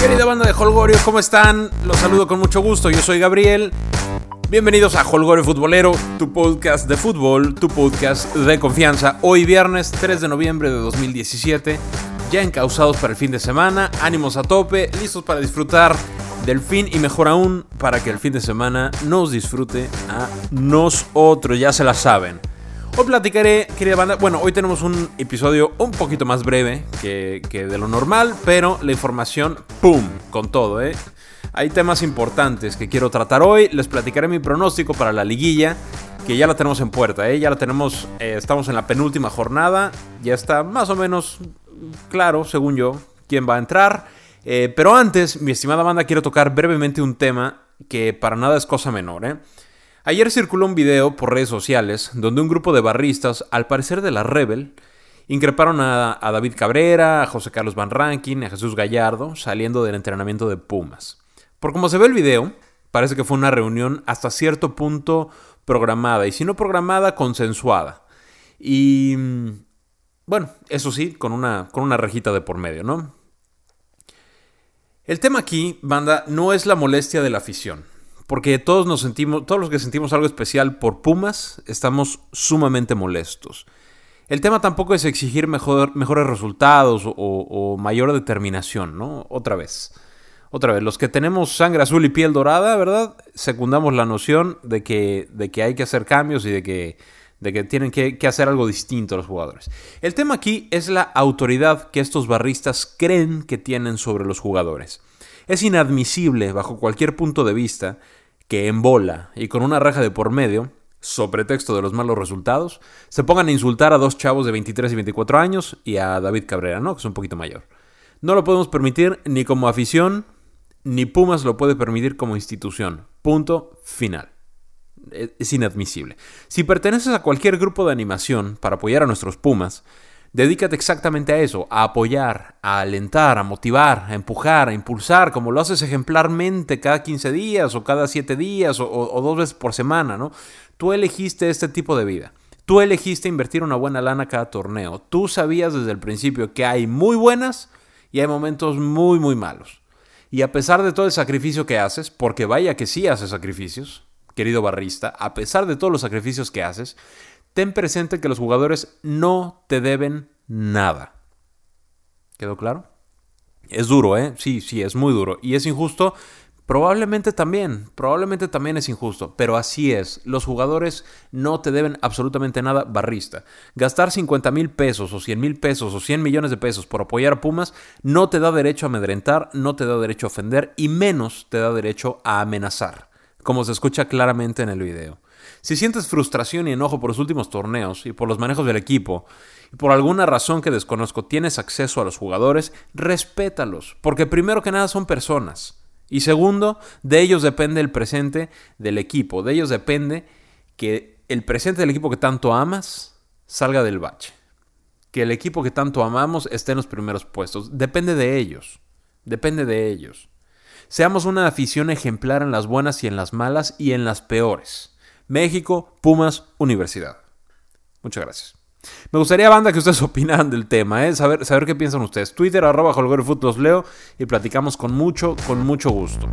Querida banda de Holgorio, ¿cómo están? Los saludo con mucho gusto, yo soy Gabriel. Bienvenidos a Holgorio Futbolero, tu podcast de fútbol, tu podcast de confianza. Hoy viernes 3 de noviembre de 2017, ya encausados para el fin de semana, ánimos a tope, listos para disfrutar del fin y mejor aún para que el fin de semana nos disfrute a nosotros, ya se la saben. Hoy platicaré, querida banda. Bueno, hoy tenemos un episodio un poquito más breve que, de lo normal, pero la información, ¡pum! Con todo, ¿eh? Hay temas importantes que quiero tratar hoy. Les platicaré mi pronóstico para la liguilla, que ya la tenemos en puerta, ¿eh? Ya la tenemos, eh, estamos en la penúltima jornada. Ya está más o menos claro, según yo, quién va a entrar. Eh, pero antes, mi estimada banda, quiero tocar brevemente un tema que para nada es cosa menor, ¿eh? Ayer circuló un video por redes sociales donde un grupo de barristas, al parecer de la Rebel, increparon a, David Cabrera, a José Carlos Van Rankin, a Jesús Gallardo, saliendo del entrenamiento de Pumas. Por como se ve el video, parece que fue una reunión hasta cierto punto programada, y si no programada, consensuada. Y bueno, eso sí, con una, con una rejita de por medio, ¿no? El tema aquí, banda, no es la molestia de la afición porque todos nos sentimos, todos los que sentimos algo especial por Pumas, estamos sumamente molestos. El tema tampoco es exigir mejores resultados o, mayor determinación, ¿no? Otra vez. Otra vez, los que tenemos sangre azul y piel dorada, ¿verdad? Secundamos la noción de que, de que hay que hacer cambios y de que, de que tienen que, que, hacer algo distinto los jugadores. El tema aquí es la autoridad que estos barristas creen que tienen sobre los jugadores. Es inadmisible, bajo cualquier punto de vista, que en bola y con una raja de por medio, sobre texto de los malos resultados, se pongan a insultar a dos chavos de 23 y 24 años y a David Cabrera, ¿no? Que es un poquito mayor. No lo podemos permitir ni como afición, ni Pumas lo puede permitir como institución. Punto final. Es inadmisible. Si perteneces a cualquier grupo de animación para apoyar a nuestros Pumas, Dedícate exactamente a eso, a apoyar, a alentar, a motivar, a empujar, a impulsar, como lo haces ejemplarmente cada 15 días o cada 7 días o, dos veces por semana, ¿no? Tú elegiste este tipo de vida. Tú elegiste invertir una buena lana cada torneo. Tú sabías desde el principio que hay muy buenas y hay momentos muy, muy malos. Y a pesar de todo el sacrificio que haces, porque vaya que sí haces sacrificios, querido barrista, a pesar de todos los sacrificios que haces, ten presente que los jugadores no te deben nada. ¿Quedó claro? Es duro, ¿eh? Sí, sí, es muy duro. Y es injusto. Probablemente también, probablemente también es injusto, pero así es. Los jugadores no te deben absolutamente nada barrista. Gastar 50 mil pesos o 100 mil pesos o 100 millones de pesos por apoyar a Pumas no te da derecho a amedrentar, no te da derecho a ofender y menos te da derecho a amenazar, como se escucha claramente en el video. Si sientes frustración y enojo por los últimos torneos y por los manejos del equipo, y por alguna razón que desconozco tienes acceso a los jugadores, respétalos, porque primero que nada son personas. Y segundo, de ellos depende el presente del equipo, de ellos depende que el presente del equipo que tanto amas salga del bache. Que el equipo que tanto amamos esté en los primeros puestos. Depende de ellos. Depende de ellos. Seamos una afición ejemplar en las buenas y en las malas y en las peores. México, Pumas, Universidad. Muchas gracias. Me gustaría, banda, que ustedes opinan del tema, ¿eh? saber, saber qué piensan ustedes. Twitter, arroba los leo y platicamos con mucho, con mucho gusto.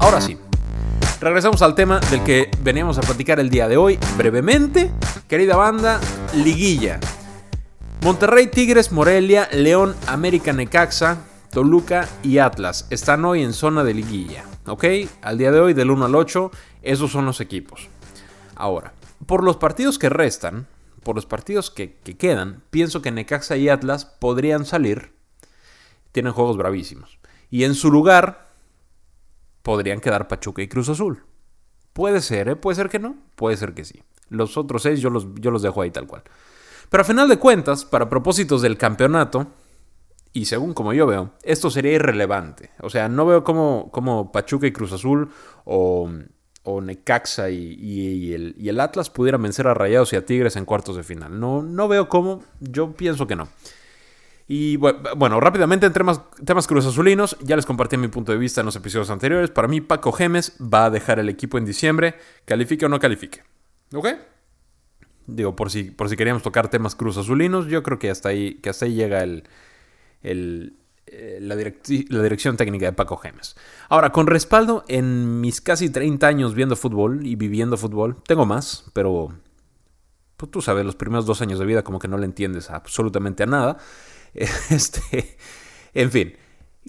Ahora sí, regresamos al tema del que veníamos a platicar el día de hoy, brevemente. Querida banda, liguilla. Monterrey, Tigres, Morelia, León, América, Necaxa, Toluca y Atlas están hoy en zona de liguilla. ¿Ok? Al día de hoy, del 1 al 8, esos son los equipos. Ahora, por los partidos que restan, por los partidos que, quedan, pienso que Necaxa y Atlas podrían salir. Tienen juegos bravísimos. Y en su lugar, podrían quedar Pachuca y Cruz Azul. Puede ser, ¿eh? Puede ser que no, puede ser que sí. Los otros seis yo los, yo los dejo ahí tal cual. Pero a final de cuentas, para propósitos del campeonato, y según como yo veo, esto sería irrelevante. O sea, no veo cómo, Pachuca y Cruz Azul o, o Necaxa y, el, Atlas pudieran vencer a Rayados y a Tigres en cuartos de final. No, no veo cómo, yo pienso que no. Y bueno, rápidamente en temas, temas Cruz Azulinos, ya les compartí mi punto de vista en los episodios anteriores. Para mí, Paco Gemes va a dejar el equipo en diciembre, califique o no califique. ¿Ok? Digo, por si, por si queríamos tocar temas Cruz Azulinos, yo creo que hasta ahí, que hasta ahí llega el, eh, la, dirección técnica de Paco Gemes. Ahora, con respaldo en mis casi 30 años viendo fútbol y viviendo fútbol, tengo más, pero pues, tú sabes, los primeros dos años de vida como que no le entiendes absolutamente a nada. Este, en fin,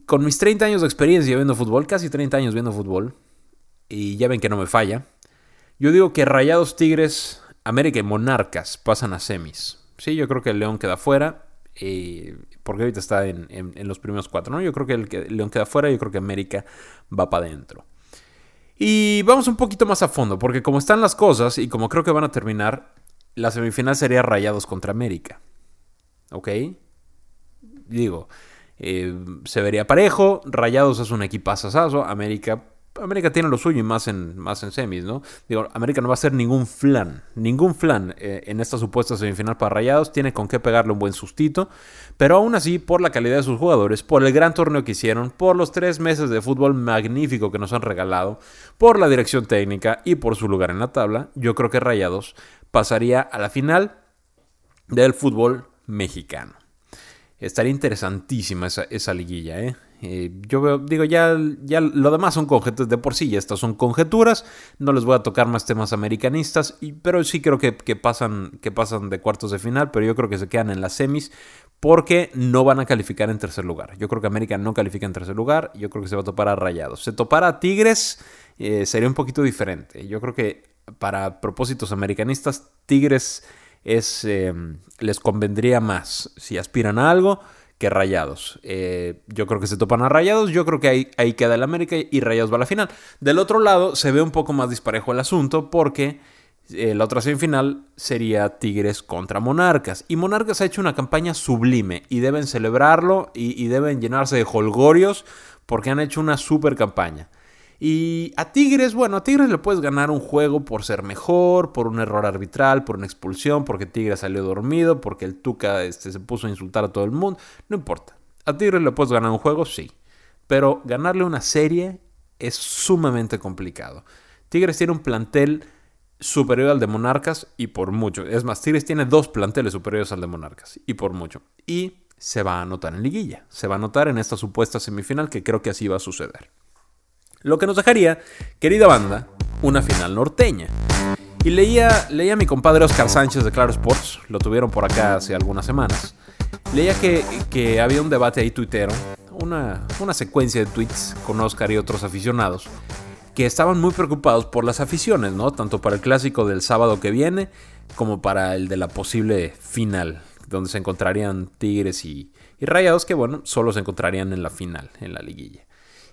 con mis 30 años de experiencia viendo fútbol, casi 30 años viendo fútbol, y ya ven que no me falla, yo digo que Rayados Tigres, América y Monarcas pasan a semis. Sí, yo creo que el León queda fuera, eh, porque ahorita está en, los primeros cuatro, ¿no? Yo creo que el, León queda fuera, yo creo que América va para adentro. Y vamos un poquito más a fondo, porque como están las cosas y como creo que van a terminar, la semifinal sería Rayados contra América. ¿Ok? Digo, eh, se vería parejo, Rayados es un equipazo, América América tiene lo suyo y más en, más en semis, ¿no? Digo, América no va a ser ningún flan, ningún flan eh, en esta supuesta semifinal para Rayados, tiene con qué pegarle un buen sustito, pero aún así, por la calidad de sus jugadores, por el gran torneo que hicieron, por los tres meses de fútbol magnífico que nos han regalado, por la dirección técnica y por su lugar en la tabla, yo creo que Rayados pasaría a la final del fútbol mexicano. Estaría interesantísima esa, esa liguilla, ¿eh? Eh, yo veo, digo, ya, ya lo demás son conjeturas de por sí, ya estas son conjeturas. No les voy a tocar más temas americanistas, pero sí creo que, pasan, que pasan de cuartos de final, pero yo creo que se quedan en las semis porque no van a calificar en tercer lugar. Yo creo que América no califica en tercer lugar, yo creo que se va a topar a Rayados. Se topara a Tigres eh, sería un poquito diferente. Yo creo que para propósitos americanistas, Tigres es, eh, les convendría más si aspiran a algo que Rayados. Eh, yo creo que se topan a Rayados, yo creo que ahí, queda el América y Rayados va a la final. Del otro lado se ve un poco más disparejo el asunto porque eh, la otra semifinal sería Tigres contra Monarcas. Y Monarcas ha hecho una campaña sublime y deben celebrarlo y, y deben llenarse de holgorios porque han hecho una super campaña. Y a Tigres, bueno, a Tigres le puedes ganar un juego por ser mejor, por un error arbitral, por una expulsión, porque Tigres salió dormido, porque el Tuca este, se puso a insultar a todo el mundo. No importa. A Tigres le puedes ganar un juego, sí. Pero ganarle una serie es sumamente complicado. Tigres tiene un plantel superior al de Monarcas y por mucho. Es más, Tigres tiene dos planteles superiores al de Monarcas y por mucho. Y se va a anotar en liguilla. Se va a anotar en esta supuesta semifinal que creo que así va a suceder. Lo que nos dejaría, querida banda, una final norteña. Y leía, leía a mi compadre Oscar Sánchez de Claro Sports, lo tuvieron por acá hace algunas semanas. Leía que, había un debate ahí tuitero, una, una secuencia de tweets con Oscar y otros aficionados, que estaban muy preocupados por las aficiones, ¿no? Tanto para el clásico del sábado que viene, como para el de la posible final, donde se encontrarían Tigres y, y Rayados, que bueno, solo se encontrarían en la final, en la liguilla.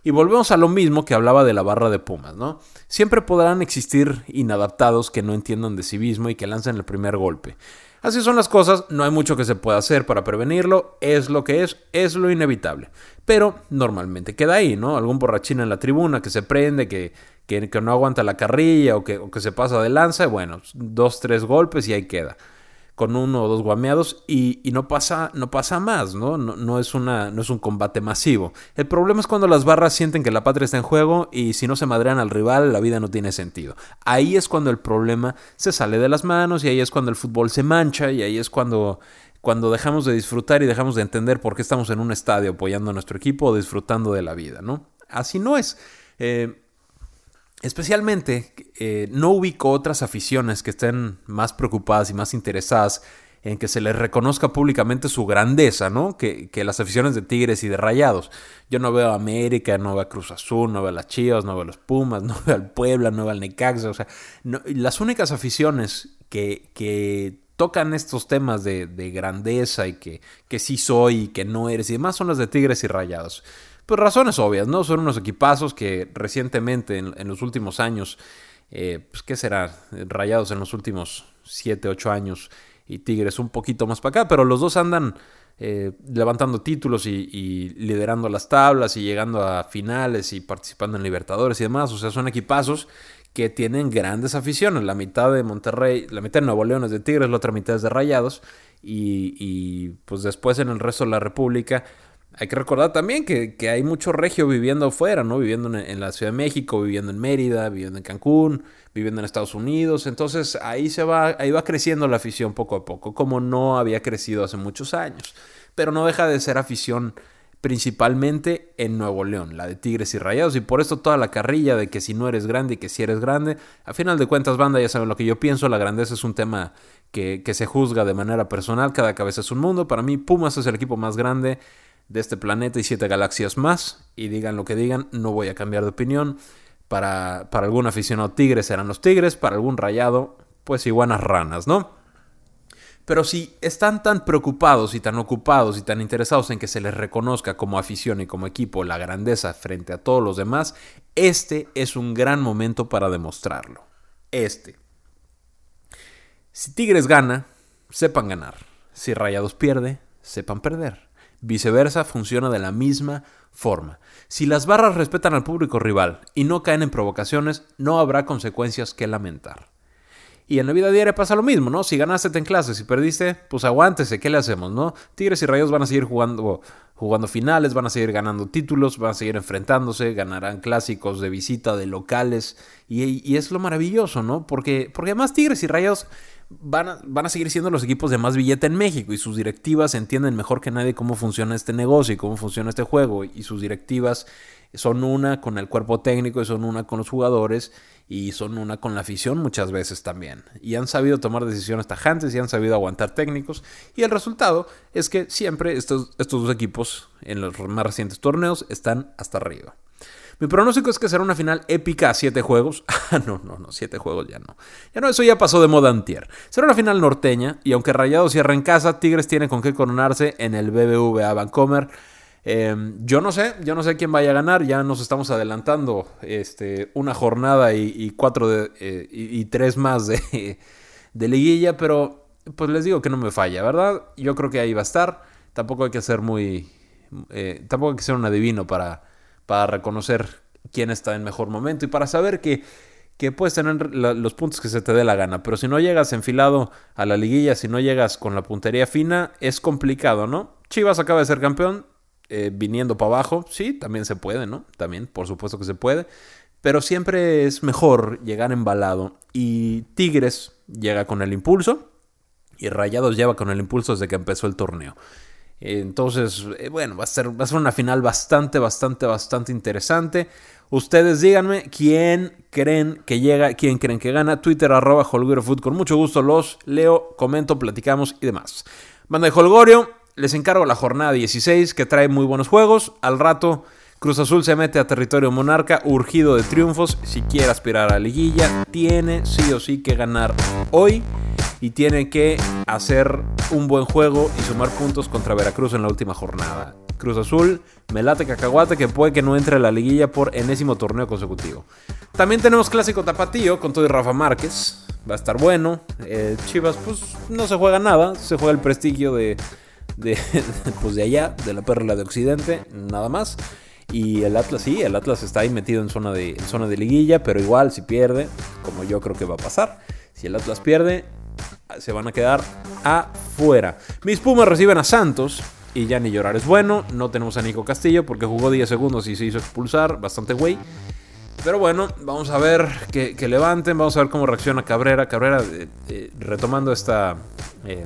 Y volvemos a lo mismo que hablaba de la barra de Pumas, ¿no? Siempre podrán existir inadaptados que no entiendan de civismo y que lancen el primer golpe. Así son las cosas, no hay mucho que se pueda hacer para prevenirlo, es lo que es, es lo inevitable. Pero normalmente queda ahí, ¿no? Algún borrachín en la tribuna que se prende, que, que, no aguanta la carrilla o que, o que se pasa de lanza, bueno, dos, tres golpes y ahí queda con uno o dos guameados y, no, pasa, no pasa más, ¿no? No, es una, no es un combate masivo. El problema es cuando las barras sienten que la patria está en juego y si no se madrean al rival, la vida no tiene sentido. Ahí es cuando el problema se sale de las manos y ahí es cuando el fútbol se mancha y ahí es cuando, cuando dejamos de disfrutar y dejamos de entender por qué estamos en un estadio apoyando a nuestro equipo o disfrutando de la vida, ¿no? Así no es. Eh, Especialmente eh, no ubico otras aficiones que estén más preocupadas y más interesadas en que se les reconozca públicamente su grandeza, ¿no? Que, las aficiones de Tigres y de Rayados. Yo no veo a América, no veo a Cruz Azul, no veo a las Chivas, no veo a los Pumas, no veo al Puebla, no veo al Necaxa. O sea, las únicas aficiones que, que tocan estos temas de, de grandeza y que, que sí soy y que no eres y demás son las de Tigres y Rayados. Pues razones obvias, ¿no? Son unos equipazos que recientemente, en, los últimos años, eh, pues qué será, rayados en los últimos 7, 8 años y Tigres un poquito más para acá, pero los dos andan eh, levantando títulos y, liderando las tablas y llegando a finales y participando en Libertadores y demás. O sea, son equipazos que tienen grandes aficiones. La mitad de Monterrey, la mitad de Nuevo León es de Tigres, la otra mitad es de Rayados. Y, y pues después en el resto de la República hay que recordar también que, hay mucho regio viviendo afuera, ¿no? Viviendo en, la Ciudad de México, viviendo en Mérida, viviendo en Cancún, viviendo en Estados Unidos. Entonces ahí se va, ahí va creciendo la afición poco a poco, como no había crecido hace muchos años. Pero no deja de ser afición principalmente en Nuevo León, la de Tigres y Rayados, y por esto toda la carrilla de que si no eres grande y que si eres grande, a final de cuentas, banda, ya saben lo que yo pienso, la grandeza es un tema que, que se juzga de manera personal, cada cabeza es un mundo, para mí Pumas es el equipo más grande de este planeta y siete galaxias más, y digan lo que digan, no voy a cambiar de opinión, para, para algún aficionado Tigres serán los Tigres, para algún Rayado, pues iguanas ranas, ¿no? Pero si están tan preocupados y tan ocupados y tan interesados en que se les reconozca como afición y como equipo la grandeza frente a todos los demás, este es un gran momento para demostrarlo. Este. Si Tigres gana, sepan ganar. Si Rayados pierde, sepan perder. Viceversa funciona de la misma forma. Si las barras respetan al público rival y no caen en provocaciones, no habrá consecuencias que lamentar. Y en la vida diaria pasa lo mismo, ¿no? Si ganaste en clases, si perdiste, pues aguántese, ¿qué le hacemos, no? Tigres y Rayos van a seguir jugando, jugando finales, van a seguir ganando títulos, van a seguir enfrentándose, ganarán clásicos de visita, de locales, y, es lo maravilloso, ¿no? Porque, porque además Tigres y Rayos van a, van a, seguir siendo los equipos de más billete en México y sus directivas entienden mejor que nadie cómo funciona este negocio y cómo funciona este juego y sus directivas son una con el cuerpo técnico y son una con los jugadores y son una con la afición muchas veces también. Y han sabido tomar decisiones tajantes y han sabido aguantar técnicos. Y el resultado es que siempre estos, estos dos equipos en los más recientes torneos están hasta arriba. Mi pronóstico es que será una final épica a siete juegos. Ah, no, no, no, siete juegos ya no. Ya no, eso ya pasó de moda antier. Será una final norteña y aunque Rayados cierra en casa, Tigres tiene con qué coronarse en el BBVA Vancomer Em, yo no sé, yo no sé quién vaya a ganar. Ya nos estamos adelantando este, una jornada y, cuatro de, eh, y, tres más de, de, liguilla, pero pues les digo que no me falla, ¿verdad? Yo creo que ahí va a estar. Tampoco hay que ser muy, eh, tampoco hay que ser un adivino para, para reconocer quién está en mejor momento y para saber que que puedes tener los puntos que se te dé la gana, pero si no llegas enfilado a la liguilla, si no llegas con la puntería fina, es complicado, ¿no? Chivas acaba de ser campeón, eh, viniendo para abajo, sí, también se puede, ¿no? También, por supuesto que se puede. Pero siempre es mejor llegar embalado. Y Tigres llega con el impulso. Y Rayados lleva con el impulso desde que empezó el torneo. Entonces, eh, bueno, va a, ser, va a ser una final bastante, bastante, bastante interesante. Ustedes díganme quién creen que llega, quién creen que gana. Twitter arroba Holgorio Con mucho gusto los leo, comento, platicamos y demás. Banda de Holgorio, les encargo la jornada 16 que trae muy buenos juegos. Al rato Cruz Azul se mete a territorio monarca urgido de triunfos. Si quiere aspirar a la liguilla, tiene sí o sí que ganar hoy y tiene que hacer un buen juego y sumar puntos contra Veracruz en la última jornada. Cruz Azul, me late cacahuate que puede que no entre a la liguilla por enésimo torneo consecutivo. También tenemos clásico tapatío con todo y Rafa Márquez. Va a estar bueno. Eh, Chivas, pues no se juega nada. Se juega el prestigio de de, pues de allá, de la perla de Occidente, nada más. Y el Atlas sí, el Atlas está ahí metido en zona de, zona de liguilla, pero igual si pierde, como yo creo que va a pasar, si el Atlas pierde, se van a quedar afuera. Mis Pumas reciben a Santos y ya ni llorar es bueno. No tenemos a Nico Castillo porque jugó 10 segundos y se hizo expulsar, bastante güey. Pero bueno, vamos a ver que, levanten, vamos a ver cómo reacciona Cabrera. Cabrera eh, eh, retomando esta... Eh,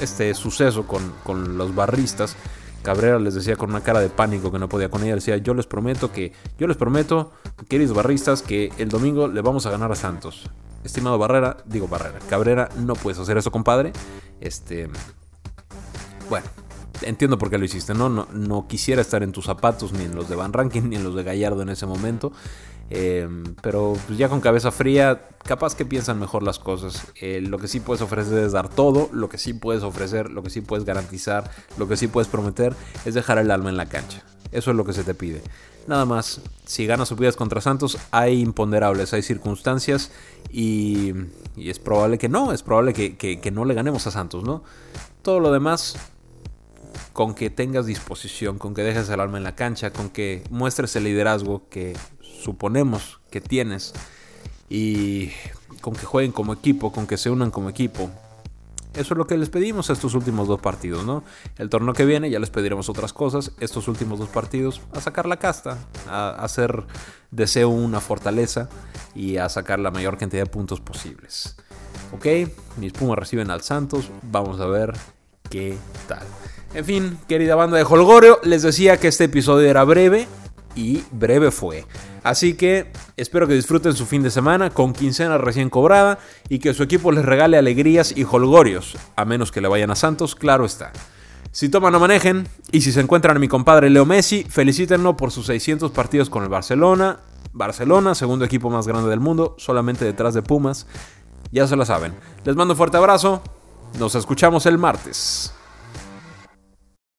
este suceso con, los barristas, Cabrera les decía con una cara de pánico que no podía con ella, decía, yo les prometo que, yo les prometo, queridos barristas, que el domingo le vamos a ganar a Santos. Estimado Barrera, digo Barrera, Cabrera, no puedes hacer eso, compadre. Este, bueno, entiendo por qué lo hiciste, ¿no? No, no quisiera estar en tus zapatos, ni en los de Van Ranking, ni en los de Gallardo en ese momento. Em, pero pues, ya con cabeza fría, capaz que piensan mejor las cosas. Eh, lo que sí puedes ofrecer es dar todo, lo que sí puedes ofrecer, lo que sí puedes garantizar, lo que sí puedes prometer es dejar el alma en la cancha. Eso es lo que se te pide. Nada más, si ganas o pierdes contra Santos, hay imponderables, hay circunstancias y, es probable que no, es probable que, que no le ganemos a Santos, ¿no? Todo lo demás, con que tengas disposición, con que dejes el alma en la cancha, con que muestres el liderazgo que suponemos que tienes y con que jueguen como equipo, con que se unan como equipo. Eso es lo que les pedimos a estos últimos dos partidos, ¿no? El torneo que viene ya les pediremos otras cosas. Estos últimos dos partidos a sacar la casta, a hacer deseo una fortaleza y a sacar la mayor cantidad de puntos posibles. Ok, mis Pumas reciben al Santos. Vamos a ver qué tal. En fin, querida banda de Holgorio, les decía que este episodio era breve y breve fue. Así que espero que disfruten su fin de semana con quincena recién cobrada y que su equipo les regale alegrías y holgorios, a menos que le vayan a Santos, claro está. Si toman no manejen, y si se encuentran a mi compadre Leo Messi, felicítenlo por sus 600 partidos con el Barcelona. Barcelona, segundo equipo más grande del mundo, solamente detrás de Pumas. Ya se lo saben. Les mando un fuerte abrazo, nos escuchamos el martes.